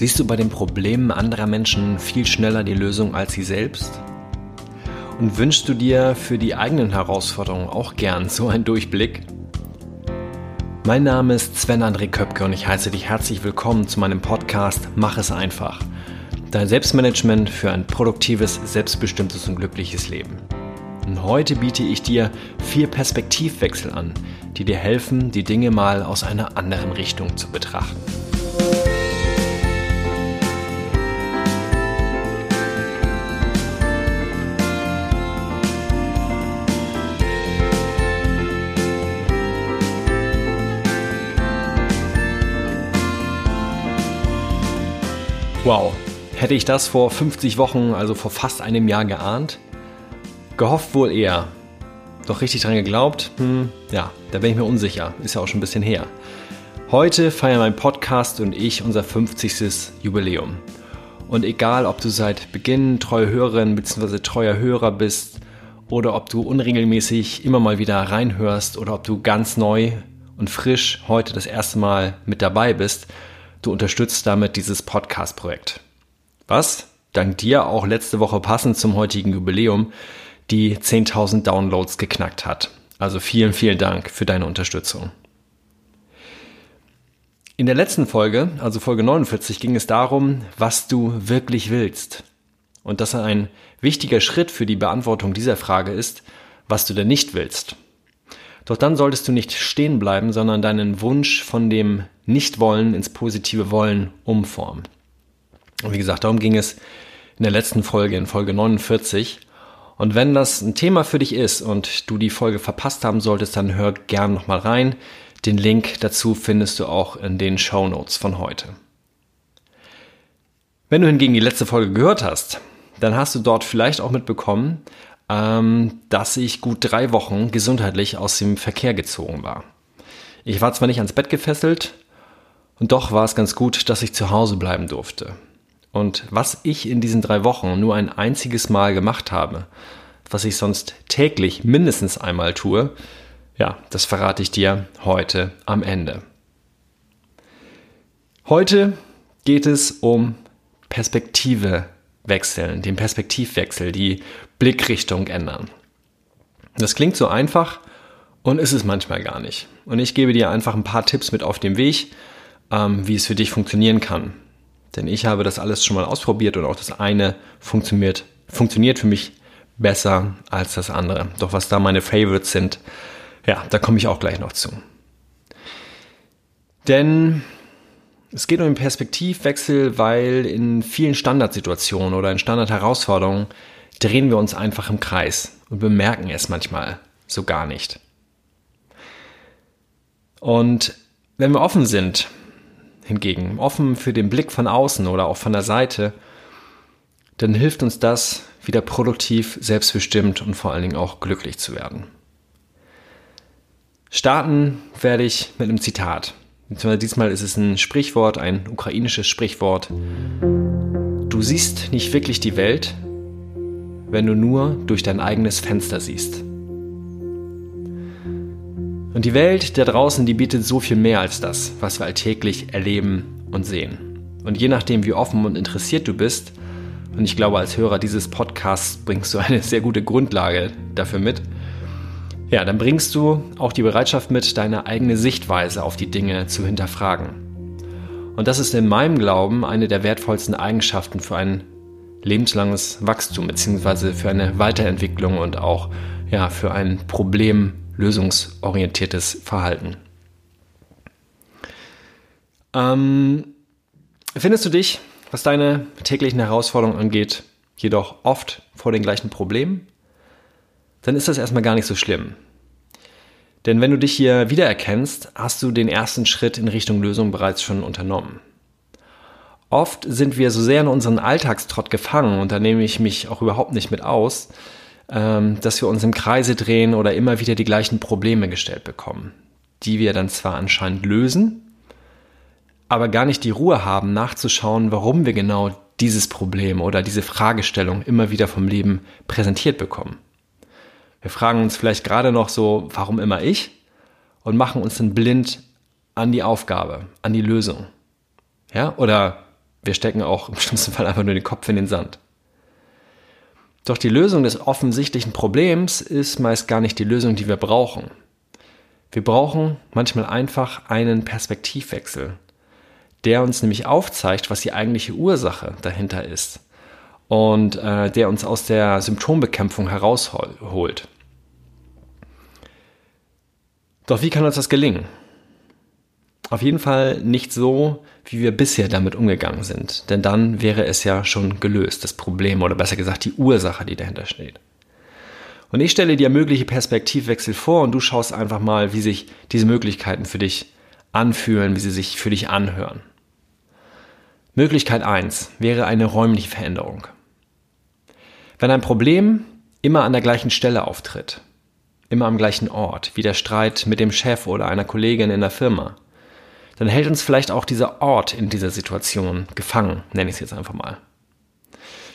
Siehst du bei den Problemen anderer Menschen viel schneller die Lösung als sie selbst? Und wünschst du dir für die eigenen Herausforderungen auch gern so einen Durchblick? Mein Name ist Sven André Köpke und ich heiße dich herzlich willkommen zu meinem Podcast Mach es einfach. Dein Selbstmanagement für ein produktives, selbstbestimmtes und glückliches Leben. Und heute biete ich dir vier Perspektivwechsel an, die dir helfen, die Dinge mal aus einer anderen Richtung zu betrachten. Wow, hätte ich das vor 50 Wochen, also vor fast einem Jahr geahnt? Gehofft wohl eher. Doch richtig dran geglaubt? Hm, ja, da bin ich mir unsicher. Ist ja auch schon ein bisschen her. Heute feiern mein Podcast und ich unser 50. Jubiläum. Und egal, ob du seit Beginn treue Hörerin bzw. treuer Hörer bist oder ob du unregelmäßig immer mal wieder reinhörst oder ob du ganz neu und frisch heute das erste Mal mit dabei bist, Du unterstützt damit dieses Podcast-Projekt. Was, dank dir auch letzte Woche passend zum heutigen Jubiläum, die 10.000 Downloads geknackt hat. Also vielen, vielen Dank für deine Unterstützung. In der letzten Folge, also Folge 49, ging es darum, was du wirklich willst. Und dass ein wichtiger Schritt für die Beantwortung dieser Frage ist, was du denn nicht willst. Doch dann solltest du nicht stehen bleiben, sondern deinen Wunsch von dem Nicht-Wollen ins positive Wollen umformen. Und wie gesagt, darum ging es in der letzten Folge, in Folge 49. Und wenn das ein Thema für dich ist und du die Folge verpasst haben solltest, dann hör gern nochmal rein. Den Link dazu findest du auch in den Show Notes von heute. Wenn du hingegen die letzte Folge gehört hast, dann hast du dort vielleicht auch mitbekommen, ähm, dass ich gut drei Wochen gesundheitlich aus dem Verkehr gezogen war. Ich war zwar nicht ans Bett gefesselt, und doch war es ganz gut, dass ich zu Hause bleiben durfte. Und was ich in diesen drei Wochen nur ein einziges Mal gemacht habe, was ich sonst täglich mindestens einmal tue, ja, das verrate ich dir heute am Ende. Heute geht es um Perspektive wechseln, den Perspektivwechsel, die Blickrichtung ändern. Das klingt so einfach und ist es manchmal gar nicht. Und ich gebe dir einfach ein paar Tipps mit auf dem Weg, ähm, wie es für dich funktionieren kann. Denn ich habe das alles schon mal ausprobiert und auch das eine funktioniert, funktioniert für mich besser als das andere. Doch was da meine Favorites sind, ja, da komme ich auch gleich noch zu. Denn es geht um den Perspektivwechsel, weil in vielen Standardsituationen oder in Standardherausforderungen drehen wir uns einfach im Kreis und bemerken es manchmal so gar nicht. Und wenn wir offen sind, hingegen, offen für den Blick von außen oder auch von der Seite, dann hilft uns das, wieder produktiv, selbstbestimmt und vor allen Dingen auch glücklich zu werden. Starten werde ich mit einem Zitat. Diesmal ist es ein Sprichwort, ein ukrainisches Sprichwort. Du siehst nicht wirklich die Welt, wenn du nur durch dein eigenes Fenster siehst. Und die Welt da draußen, die bietet so viel mehr als das, was wir alltäglich erleben und sehen. Und je nachdem, wie offen und interessiert du bist, und ich glaube, als Hörer dieses Podcasts bringst du eine sehr gute Grundlage dafür mit, ja, dann bringst du auch die Bereitschaft mit, deine eigene Sichtweise auf die Dinge zu hinterfragen. Und das ist in meinem Glauben eine der wertvollsten Eigenschaften für ein lebenslanges Wachstum beziehungsweise für eine Weiterentwicklung und auch ja, für ein problemlösungsorientiertes Verhalten. Ähm, findest du dich, was deine täglichen Herausforderungen angeht, jedoch oft vor den gleichen Problemen? dann ist das erstmal gar nicht so schlimm. Denn wenn du dich hier wiedererkennst, hast du den ersten Schritt in Richtung Lösung bereits schon unternommen. Oft sind wir so sehr in unseren Alltagstrott gefangen, und da nehme ich mich auch überhaupt nicht mit aus, ähm, dass wir uns im Kreise drehen oder immer wieder die gleichen Probleme gestellt bekommen, die wir dann zwar anscheinend lösen, aber gar nicht die Ruhe haben, nachzuschauen, warum wir genau dieses Problem oder diese Fragestellung immer wieder vom Leben präsentiert bekommen. Wir fragen uns vielleicht gerade noch so, warum immer ich? Und machen uns dann blind an die Aufgabe, an die Lösung. Ja, oder wir stecken auch im schlimmsten Fall einfach nur den Kopf in den Sand. Doch die Lösung des offensichtlichen Problems ist meist gar nicht die Lösung, die wir brauchen. Wir brauchen manchmal einfach einen Perspektivwechsel, der uns nämlich aufzeigt, was die eigentliche Ursache dahinter ist und äh, der uns aus der Symptombekämpfung herausholt. Doch wie kann uns das gelingen? Auf jeden Fall nicht so, wie wir bisher damit umgegangen sind, denn dann wäre es ja schon gelöst, das Problem oder besser gesagt die Ursache, die dahinter steht. Und ich stelle dir mögliche Perspektivwechsel vor und du schaust einfach mal, wie sich diese Möglichkeiten für dich anfühlen, wie sie sich für dich anhören. Möglichkeit 1 wäre eine räumliche Veränderung. Wenn ein Problem immer an der gleichen Stelle auftritt, immer am gleichen Ort, wie der Streit mit dem Chef oder einer Kollegin in der Firma, dann hält uns vielleicht auch dieser Ort in dieser Situation gefangen, nenne ich es jetzt einfach mal.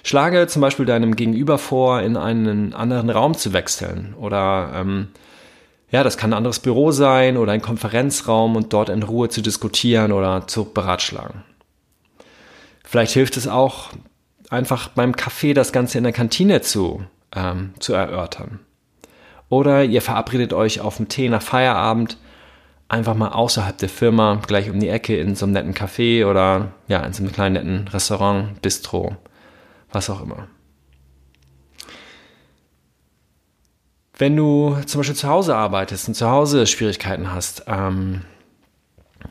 Schlage zum Beispiel deinem Gegenüber vor, in einen anderen Raum zu wechseln oder ähm, ja, das kann ein anderes Büro sein oder ein Konferenzraum und dort in Ruhe zu diskutieren oder zu beratschlagen. Vielleicht hilft es auch, einfach beim Kaffee das Ganze in der Kantine zu, ähm, zu erörtern. Oder ihr verabredet euch auf dem Tee nach Feierabend einfach mal außerhalb der Firma, gleich um die Ecke in so einem netten Café oder ja, in so einem kleinen netten Restaurant, Bistro, was auch immer. Wenn du zum Beispiel zu Hause arbeitest und zu Hause Schwierigkeiten hast, ähm,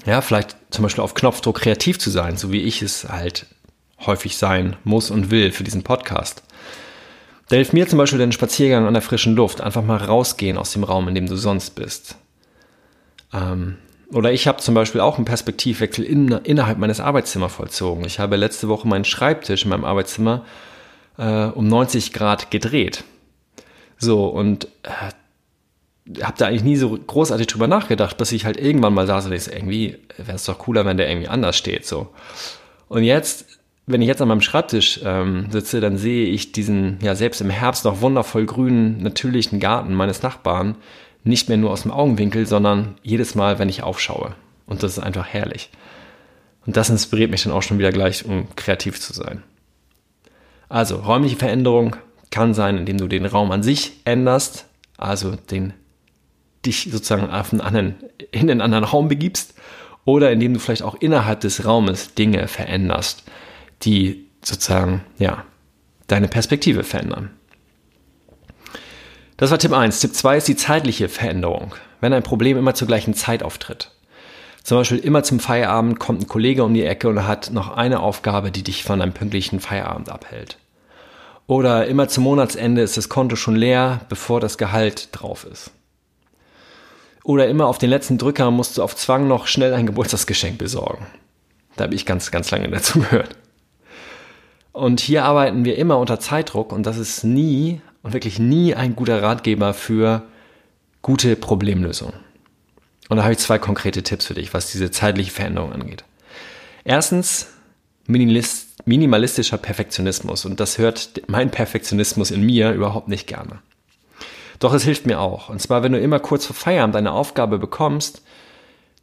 ja, vielleicht zum Beispiel auf Knopfdruck kreativ zu sein, so wie ich es halt häufig sein muss und will für diesen Podcast. Da hilft mir zum Beispiel den Spaziergang an der frischen Luft, einfach mal rausgehen aus dem Raum, in dem du sonst bist. Ähm, oder ich habe zum Beispiel auch einen Perspektivwechsel in, innerhalb meines Arbeitszimmers vollzogen. Ich habe letzte Woche meinen Schreibtisch in meinem Arbeitszimmer äh, um 90 Grad gedreht. So, und äh, habe da eigentlich nie so großartig drüber nachgedacht, bis ich halt irgendwann mal saß und so, irgendwie wäre es doch cooler, wenn der irgendwie anders steht. So. Und jetzt, wenn ich jetzt an meinem Schreibtisch ähm, sitze, dann sehe ich diesen, ja, selbst im Herbst noch wundervoll grünen, natürlichen Garten meines Nachbarn, nicht mehr nur aus dem Augenwinkel, sondern jedes Mal, wenn ich aufschaue. Und das ist einfach herrlich. Und das inspiriert mich dann auch schon wieder gleich, um kreativ zu sein. Also, räumliche Veränderung kann sein, indem du den Raum an sich änderst, also den, dich sozusagen auf einen anderen, in den anderen Raum begibst, oder indem du vielleicht auch innerhalb des Raumes Dinge veränderst, die sozusagen, ja, deine Perspektive verändern. Das war Tipp 1. Tipp 2 ist die zeitliche Veränderung, wenn ein Problem immer zur gleichen Zeit auftritt. Zum Beispiel immer zum Feierabend kommt ein Kollege um die Ecke und hat noch eine Aufgabe, die dich von einem pünktlichen Feierabend abhält. Oder immer zum Monatsende ist das Konto schon leer, bevor das Gehalt drauf ist. Oder immer auf den letzten Drücker musst du auf Zwang noch schnell ein Geburtstagsgeschenk besorgen. Da habe ich ganz, ganz lange dazu gehört. Und hier arbeiten wir immer unter Zeitdruck und das ist nie und wirklich nie ein guter Ratgeber für gute Problemlösung. Und da habe ich zwei konkrete Tipps für dich, was diese zeitliche Veränderung angeht. Erstens, minimalistischer Perfektionismus. Und das hört mein Perfektionismus in mir überhaupt nicht gerne. Doch es hilft mir auch. Und zwar, wenn du immer kurz vor Feierabend eine Aufgabe bekommst,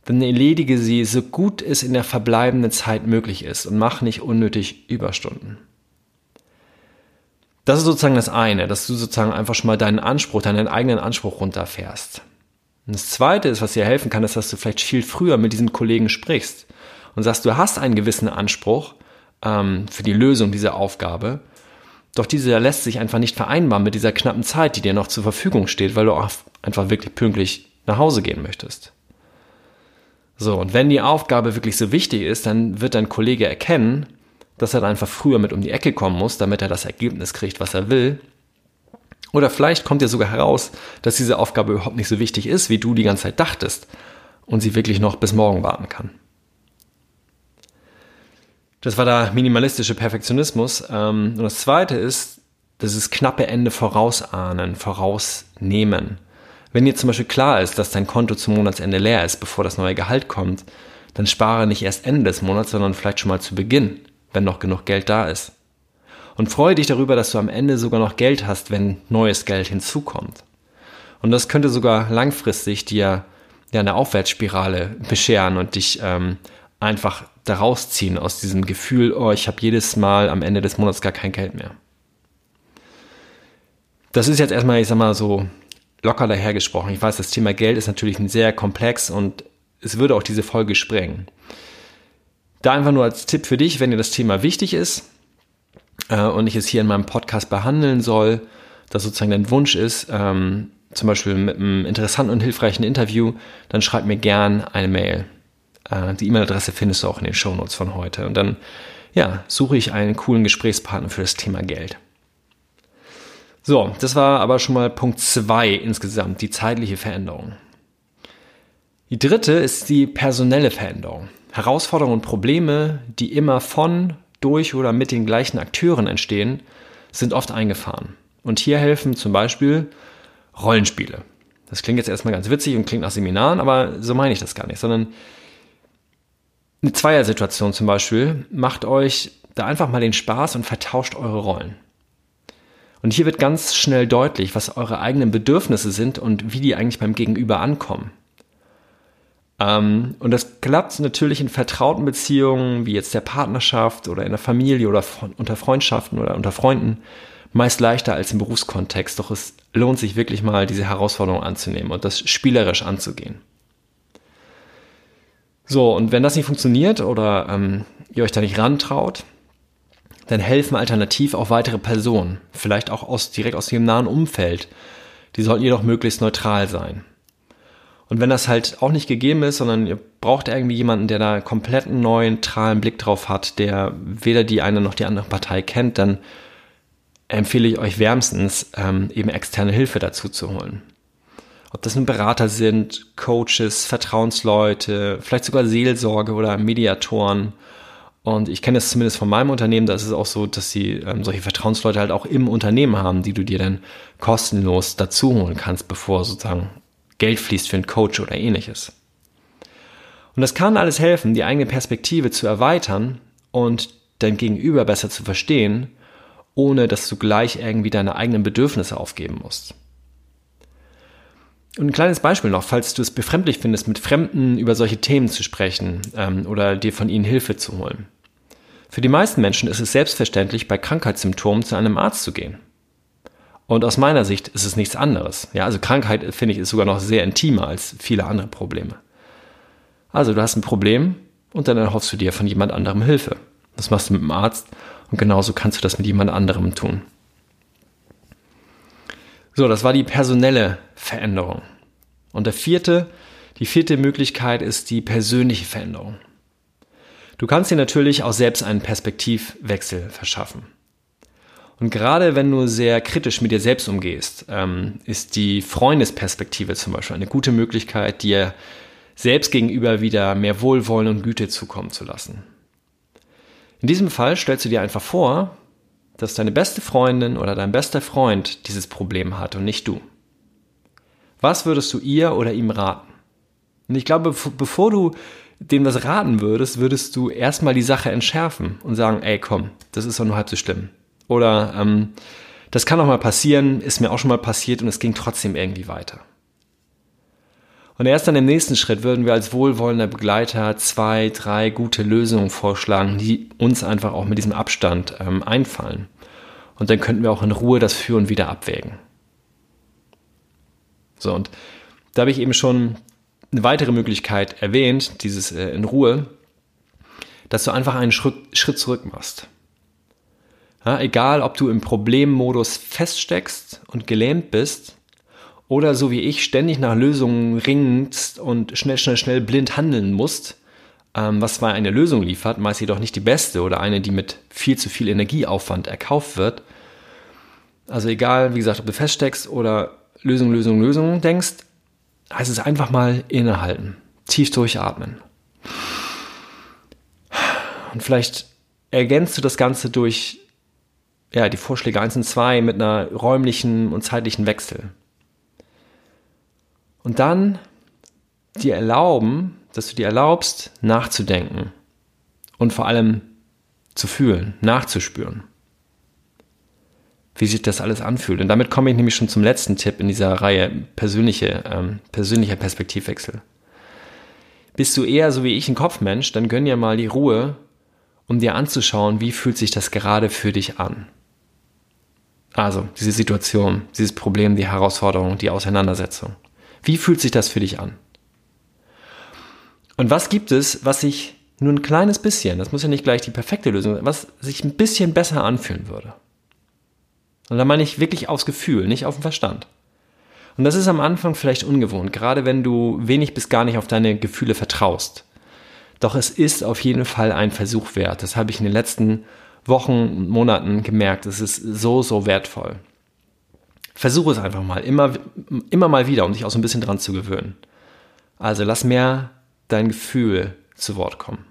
dann erledige sie so gut es in der verbleibenden Zeit möglich ist und mach nicht unnötig Überstunden. Das ist sozusagen das eine, dass du sozusagen einfach schon mal deinen Anspruch, deinen eigenen Anspruch runterfährst. Und das zweite ist, was dir helfen kann, ist, dass du vielleicht viel früher mit diesem Kollegen sprichst und sagst, du hast einen gewissen Anspruch ähm, für die Lösung dieser Aufgabe, doch dieser lässt sich einfach nicht vereinbaren mit dieser knappen Zeit, die dir noch zur Verfügung steht, weil du auch einfach wirklich pünktlich nach Hause gehen möchtest. So, und wenn die Aufgabe wirklich so wichtig ist, dann wird dein Kollege erkennen, dass er einfach früher mit um die Ecke kommen muss, damit er das Ergebnis kriegt, was er will. Oder vielleicht kommt dir sogar heraus, dass diese Aufgabe überhaupt nicht so wichtig ist, wie du die ganze Zeit dachtest und sie wirklich noch bis morgen warten kann. Das war der minimalistische Perfektionismus. Ähm, und das zweite ist, das ist knappe Ende vorausahnen, vorausnehmen. Wenn dir zum Beispiel klar ist, dass dein Konto zum Monatsende leer ist, bevor das neue Gehalt kommt, dann spare nicht erst Ende des Monats, sondern vielleicht schon mal zu Beginn wenn noch genug Geld da ist. Und freue dich darüber, dass du am Ende sogar noch Geld hast, wenn neues Geld hinzukommt. Und das könnte sogar langfristig dir ja eine Aufwärtsspirale bescheren und dich ähm, einfach daraus ziehen aus diesem Gefühl, oh, ich habe jedes Mal am Ende des Monats gar kein Geld mehr. Das ist jetzt erstmal, ich sag mal so locker dahergesprochen. Ich weiß, das Thema Geld ist natürlich sehr komplex und es würde auch diese Folge sprengen. Da einfach nur als Tipp für dich, wenn dir das Thema wichtig ist äh, und ich es hier in meinem Podcast behandeln soll, dass sozusagen dein Wunsch ist, ähm, zum Beispiel mit einem interessanten und hilfreichen Interview, dann schreib mir gern eine Mail. Äh, die E-Mail-Adresse findest du auch in den Shownotes von heute. Und dann, ja, suche ich einen coolen Gesprächspartner für das Thema Geld. So, das war aber schon mal Punkt zwei insgesamt, die zeitliche Veränderung. Die dritte ist die personelle Veränderung. Herausforderungen und Probleme, die immer von, durch oder mit den gleichen Akteuren entstehen, sind oft eingefahren. Und hier helfen zum Beispiel Rollenspiele. Das klingt jetzt erstmal ganz witzig und klingt nach Seminaren, aber so meine ich das gar nicht, sondern eine Zweiersituation zum Beispiel macht euch da einfach mal den Spaß und vertauscht eure Rollen. Und hier wird ganz schnell deutlich, was eure eigenen Bedürfnisse sind und wie die eigentlich beim Gegenüber ankommen. Ähm, und das klappt natürlich in vertrauten Beziehungen, wie jetzt der Partnerschaft oder in der Familie oder unter Freundschaften oder unter Freunden, meist leichter als im Berufskontext. Doch es lohnt sich wirklich mal, diese Herausforderung anzunehmen und das spielerisch anzugehen. So, und wenn das nicht funktioniert oder ähm, ihr euch da nicht rantraut, dann helfen alternativ auch weitere Personen, vielleicht auch aus, direkt aus ihrem nahen Umfeld. Die sollten jedoch möglichst neutral sein. Und wenn das halt auch nicht gegeben ist, sondern ihr braucht irgendwie jemanden, der da einen neutralen Blick drauf hat, der weder die eine noch die andere Partei kennt, dann empfehle ich euch wärmstens, ähm, eben externe Hilfe dazu zu holen. Ob das nun Berater sind, Coaches, Vertrauensleute, vielleicht sogar Seelsorge oder Mediatoren und ich kenne es zumindest von meinem Unternehmen, da ist es auch so, dass sie ähm, solche Vertrauensleute halt auch im Unternehmen haben, die du dir dann kostenlos dazu holen kannst, bevor sozusagen Geld fließt für einen Coach oder ähnliches. Und das kann alles helfen, die eigene Perspektive zu erweitern und dein Gegenüber besser zu verstehen, ohne dass du gleich irgendwie deine eigenen Bedürfnisse aufgeben musst. Und ein kleines Beispiel noch, falls du es befremdlich findest, mit Fremden über solche Themen zu sprechen ähm, oder dir von ihnen Hilfe zu holen. Für die meisten Menschen ist es selbstverständlich, bei Krankheitssymptomen zu einem Arzt zu gehen. Und aus meiner Sicht ist es nichts anderes. Ja, also Krankheit, finde ich, ist sogar noch sehr intimer als viele andere Probleme. Also du hast ein Problem und dann erhoffst du dir von jemand anderem Hilfe. Das machst du mit dem Arzt und genauso kannst du das mit jemand anderem tun. So, das war die personelle Veränderung. Und der vierte, die vierte Möglichkeit ist die persönliche Veränderung. Du kannst dir natürlich auch selbst einen Perspektivwechsel verschaffen. Und gerade wenn du sehr kritisch mit dir selbst umgehst, ähm, ist die Freundesperspektive zum Beispiel eine gute Möglichkeit, dir selbst gegenüber wieder mehr Wohlwollen und Güte zukommen zu lassen. In diesem Fall stellst du dir einfach vor, dass deine beste Freundin oder dein bester Freund dieses Problem hat und nicht du. Was würdest du ihr oder ihm raten? Und ich glaube, bevor du dem was raten würdest, würdest du erstmal die Sache entschärfen und sagen, ey, komm, das ist doch nur halb so schlimm. Oder ähm, das kann auch mal passieren, ist mir auch schon mal passiert und es ging trotzdem irgendwie weiter. Und erst dann im nächsten Schritt würden wir als wohlwollender Begleiter zwei, drei gute Lösungen vorschlagen, die uns einfach auch mit diesem Abstand ähm, einfallen. Und dann könnten wir auch in Ruhe das Für und Wider abwägen. So, und da habe ich eben schon eine weitere Möglichkeit erwähnt, dieses äh, in Ruhe, dass du einfach einen Schritt, Schritt zurück machst. Ja, egal, ob du im Problemmodus feststeckst und gelähmt bist oder so wie ich ständig nach Lösungen ringst und schnell, schnell, schnell blind handeln musst, ähm, was zwar eine Lösung liefert, meist jedoch nicht die beste oder eine, die mit viel zu viel Energieaufwand erkauft wird. Also egal, wie gesagt, ob du feststeckst oder Lösung, Lösung, Lösung denkst, heißt es einfach mal innehalten, tief durchatmen. Und vielleicht ergänzt du das Ganze durch ja, die Vorschläge 1 und 2 mit einer räumlichen und zeitlichen Wechsel. Und dann dir erlauben, dass du dir erlaubst, nachzudenken und vor allem zu fühlen, nachzuspüren, wie sich das alles anfühlt. Und damit komme ich nämlich schon zum letzten Tipp in dieser Reihe persönliche, ähm, persönlicher Perspektivwechsel. Bist du eher so wie ich ein Kopfmensch, dann gönn dir mal die Ruhe, um dir anzuschauen, wie fühlt sich das gerade für dich an. Also diese Situation, dieses Problem, die Herausforderung, die Auseinandersetzung. Wie fühlt sich das für dich an? Und was gibt es, was sich nur ein kleines bisschen, das muss ja nicht gleich die perfekte Lösung sein, was sich ein bisschen besser anfühlen würde? Und da meine ich wirklich aufs Gefühl, nicht auf den Verstand. Und das ist am Anfang vielleicht ungewohnt, gerade wenn du wenig bis gar nicht auf deine Gefühle vertraust. Doch es ist auf jeden Fall ein Versuch wert. Das habe ich in den letzten Wochen, Monaten gemerkt. Es ist so, so wertvoll. Versuche es einfach mal, immer, immer mal wieder, um dich auch so ein bisschen dran zu gewöhnen. Also lass mehr dein Gefühl zu Wort kommen.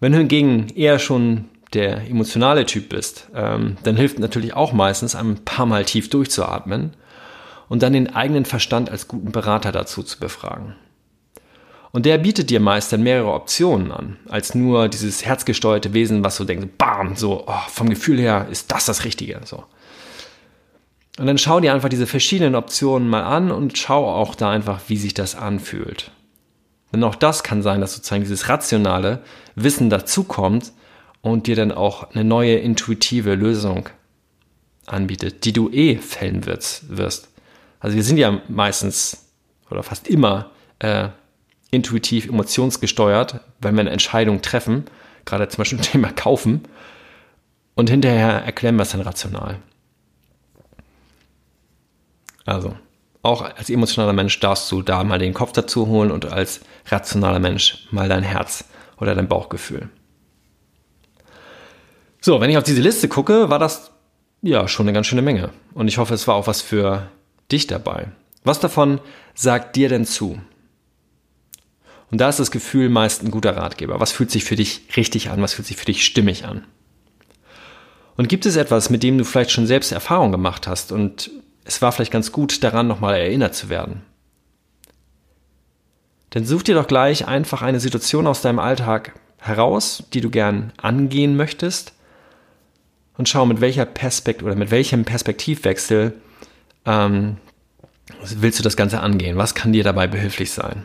Wenn du hingegen eher schon der emotionale Typ bist, ähm, dann hilft natürlich auch meistens, ein paar Mal tief durchzuatmen und dann den eigenen Verstand als guten Berater dazu zu befragen. Und der bietet dir meist dann mehrere Optionen an, als nur dieses herzgesteuerte Wesen, was so denkt, bam, so oh, vom Gefühl her ist das das Richtige. So. Und dann schau dir einfach diese verschiedenen Optionen mal an und schau auch da einfach, wie sich das anfühlt. Denn auch das kann sein, dass sozusagen dieses rationale Wissen dazukommt und dir dann auch eine neue intuitive Lösung anbietet, die du eh fällen wirst. Also wir sind ja meistens oder fast immer äh, intuitiv emotionsgesteuert, wenn wir eine Entscheidung treffen, gerade zum Beispiel Thema Kaufen, und hinterher erklären wir es dann rational. Also, auch als emotionaler Mensch darfst du da mal den Kopf dazu holen und als rationaler Mensch mal dein Herz oder dein Bauchgefühl. So, wenn ich auf diese Liste gucke, war das ja schon eine ganz schöne Menge. Und ich hoffe, es war auch was für dich dabei. Was davon sagt dir denn zu? Und da ist das Gefühl meist ein guter Ratgeber. Was fühlt sich für dich richtig an? Was fühlt sich für dich stimmig an? Und gibt es etwas, mit dem du vielleicht schon selbst Erfahrung gemacht hast und es war vielleicht ganz gut, daran nochmal erinnert zu werden? Dann such dir doch gleich einfach eine Situation aus deinem Alltag heraus, die du gern angehen möchtest und schau, mit welcher Perspektive oder mit welchem Perspektivwechsel ähm, willst du das Ganze angehen? Was kann dir dabei behilflich sein?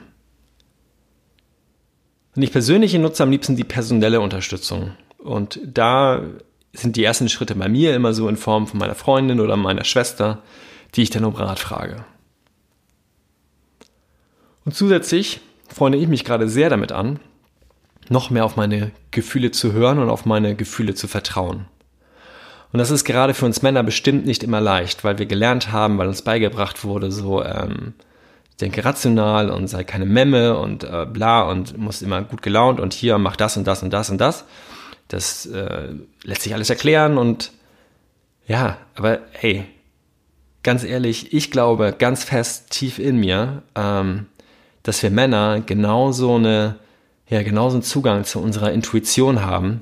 Und ich persönlich nutze am liebsten die personelle Unterstützung. Und da sind die ersten Schritte bei mir immer so in Form von meiner Freundin oder meiner Schwester, die ich dann um Rat frage. Und zusätzlich freue ich mich gerade sehr damit an, noch mehr auf meine Gefühle zu hören und auf meine Gefühle zu vertrauen. Und das ist gerade für uns Männer bestimmt nicht immer leicht, weil wir gelernt haben, weil uns beigebracht wurde, so, ähm, denke rational und sei keine Memme und äh, bla und muss immer gut gelaunt und hier mach das und das und das und das. Das äh, lässt sich alles erklären und ja, aber hey, ganz ehrlich, ich glaube ganz fest tief in mir, ähm, dass wir Männer genauso eine, ja, genauso einen Zugang zu unserer Intuition haben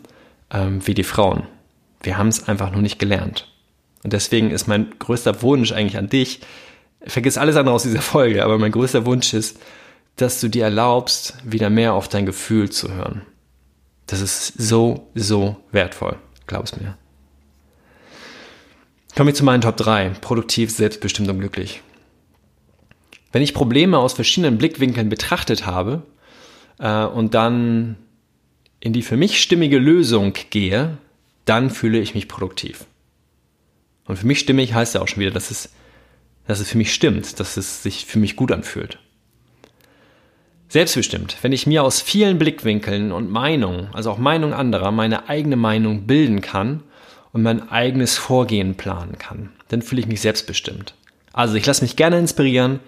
ähm, wie die Frauen. Wir haben es einfach nur nicht gelernt. Und deswegen ist mein größter Wunsch eigentlich an dich, vergiss alles andere aus dieser Folge, aber mein größter Wunsch ist, dass du dir erlaubst, wieder mehr auf dein Gefühl zu hören. Das ist so, so wertvoll. Glaub es mir. Komme ich zu meinen Top 3. Produktiv, selbstbestimmt und glücklich. Wenn ich Probleme aus verschiedenen Blickwinkeln betrachtet habe äh, und dann in die für mich stimmige Lösung gehe, dann fühle ich mich produktiv. Und für mich stimmig heißt ja auch schon wieder, dass es dass es für mich stimmt, dass es sich für mich gut anfühlt. Selbstbestimmt, wenn ich mir aus vielen Blickwinkeln und Meinungen, also auch Meinung anderer, meine eigene Meinung bilden kann und mein eigenes Vorgehen planen kann, dann fühle ich mich selbstbestimmt. Also ich lasse mich gerne inspirieren,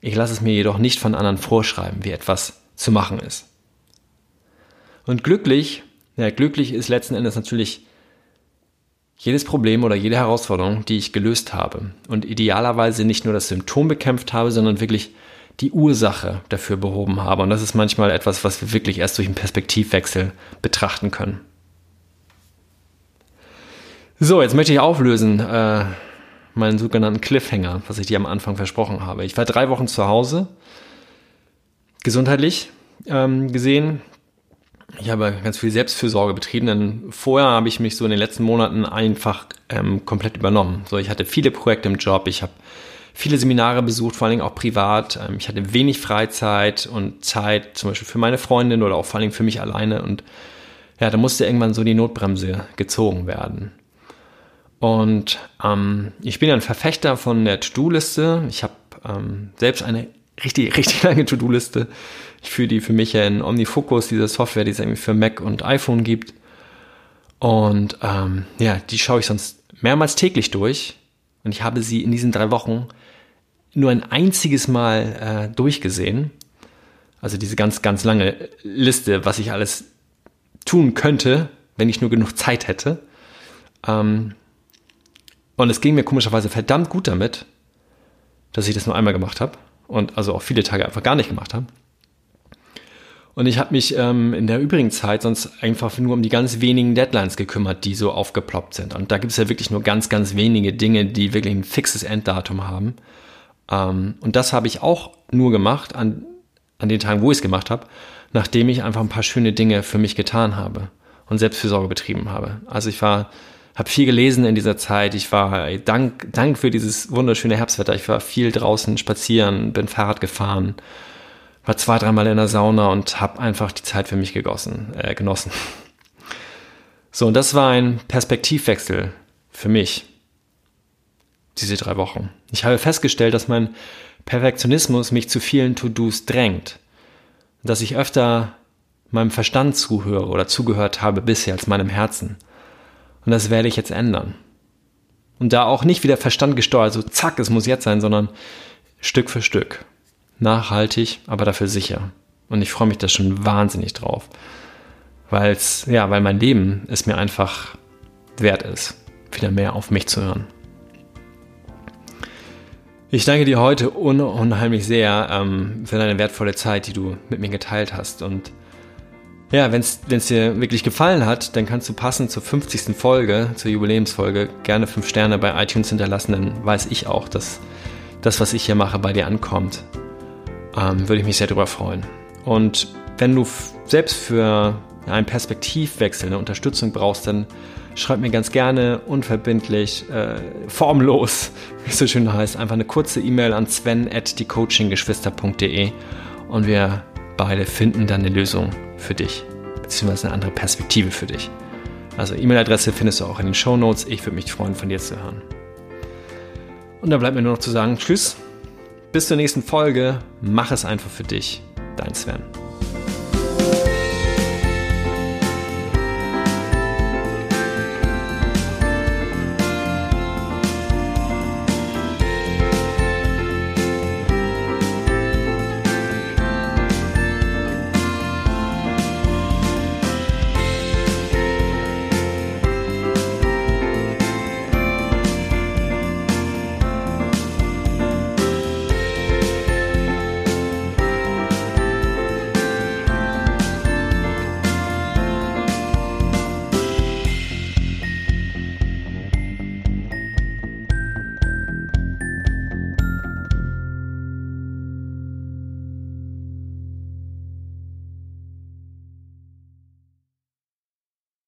ich lasse es mir jedoch nicht von anderen vorschreiben, wie etwas zu machen ist. Und glücklich, ja, glücklich ist letzten Endes natürlich jedes Problem oder jede Herausforderung, die ich gelöst habe und idealerweise nicht nur das Symptom bekämpft habe, sondern wirklich die Ursache dafür behoben habe. Und das ist manchmal etwas, was wir wirklich erst durch einen Perspektivwechsel betrachten können. So, jetzt möchte ich auflösen äh, meinen sogenannten Cliffhanger, was ich dir am Anfang versprochen habe. Ich war drei Wochen zu Hause, gesundheitlich ähm, gesehen, ich habe ganz viel Selbstfürsorge betrieben, denn vorher habe ich mich so in den letzten Monaten einfach ähm, komplett übernommen. So, ich hatte viele Projekte im Job, ich habe viele Seminare besucht, vor allen Dingen auch privat. Ähm, ich hatte wenig Freizeit und Zeit, zum Beispiel für meine Freundin oder auch vor allen Dingen für mich alleine. Und ja, da musste irgendwann so die Notbremse gezogen werden. Und ähm, ich bin ein Verfechter von der To-Do-Liste. Ich habe ähm, selbst eine richtig, richtig lange To-Do-Liste. Ich führe die für mich ja in OmniFocus, diese Software, die es irgendwie für Mac und iPhone gibt. Und ähm, ja, die schaue ich sonst mehrmals täglich durch. Und ich habe sie in diesen drei Wochen nur ein einziges Mal äh, durchgesehen. Also diese ganz, ganz lange Liste, was ich alles tun könnte, wenn ich nur genug Zeit hätte. Ähm, und es ging mir komischerweise verdammt gut damit, dass ich das nur einmal gemacht habe und also auch viele Tage einfach gar nicht gemacht habe. Und ich habe mich ähm, in der übrigen Zeit sonst einfach nur um die ganz wenigen Deadlines gekümmert, die so aufgeploppt sind. Und da gibt es ja wirklich nur ganz, ganz wenige Dinge, die wirklich ein fixes Enddatum haben. Ähm, und das habe ich auch nur gemacht an, an den Tagen, wo ich es gemacht habe, nachdem ich einfach ein paar schöne Dinge für mich getan habe und Selbstfürsorge betrieben habe. Also ich war, habe viel gelesen in dieser Zeit. Ich war dank, dank für dieses wunderschöne Herbstwetter. Ich war viel draußen spazieren, bin Fahrrad gefahren war zwei, dreimal in der Sauna und habe einfach die Zeit für mich gegossen, äh, genossen. So, und das war ein Perspektivwechsel für mich, diese drei Wochen. Ich habe festgestellt, dass mein Perfektionismus mich zu vielen To-Dos drängt. Dass ich öfter meinem Verstand zuhöre oder zugehört habe bisher als meinem Herzen. Und das werde ich jetzt ändern. Und da auch nicht wieder Verstand gesteuert, so zack, es muss jetzt sein, sondern Stück für Stück nachhaltig, aber dafür sicher. Und ich freue mich da schon wahnsinnig drauf. Weil's, ja, weil mein Leben es mir einfach wert ist, wieder mehr auf mich zu hören. Ich danke dir heute un unheimlich sehr ähm, für deine wertvolle Zeit, die du mit mir geteilt hast. Und ja, wenn es dir wirklich gefallen hat, dann kannst du passend zur 50. Folge, zur Jubiläumsfolge, gerne 5 Sterne bei iTunes hinterlassen. Dann weiß ich auch, dass das, was ich hier mache, bei dir ankommt ähm, würde ich mich sehr darüber freuen. Und wenn du selbst für einen Perspektivwechsel eine Unterstützung brauchst, dann schreib mir ganz gerne unverbindlich, äh, formlos, wie es so schön heißt, einfach eine kurze E-Mail an sven at diecoachinggeschwister.de und wir beide finden dann eine Lösung für dich, beziehungsweise eine andere Perspektive für dich. Also E-Mail-Adresse findest du auch in den Show Notes. Ich würde mich freuen, von dir zu hören. Und da bleibt mir nur noch zu sagen, tschüss bis zur nächsten Folge. Mach es einfach für dich. Dein Sven.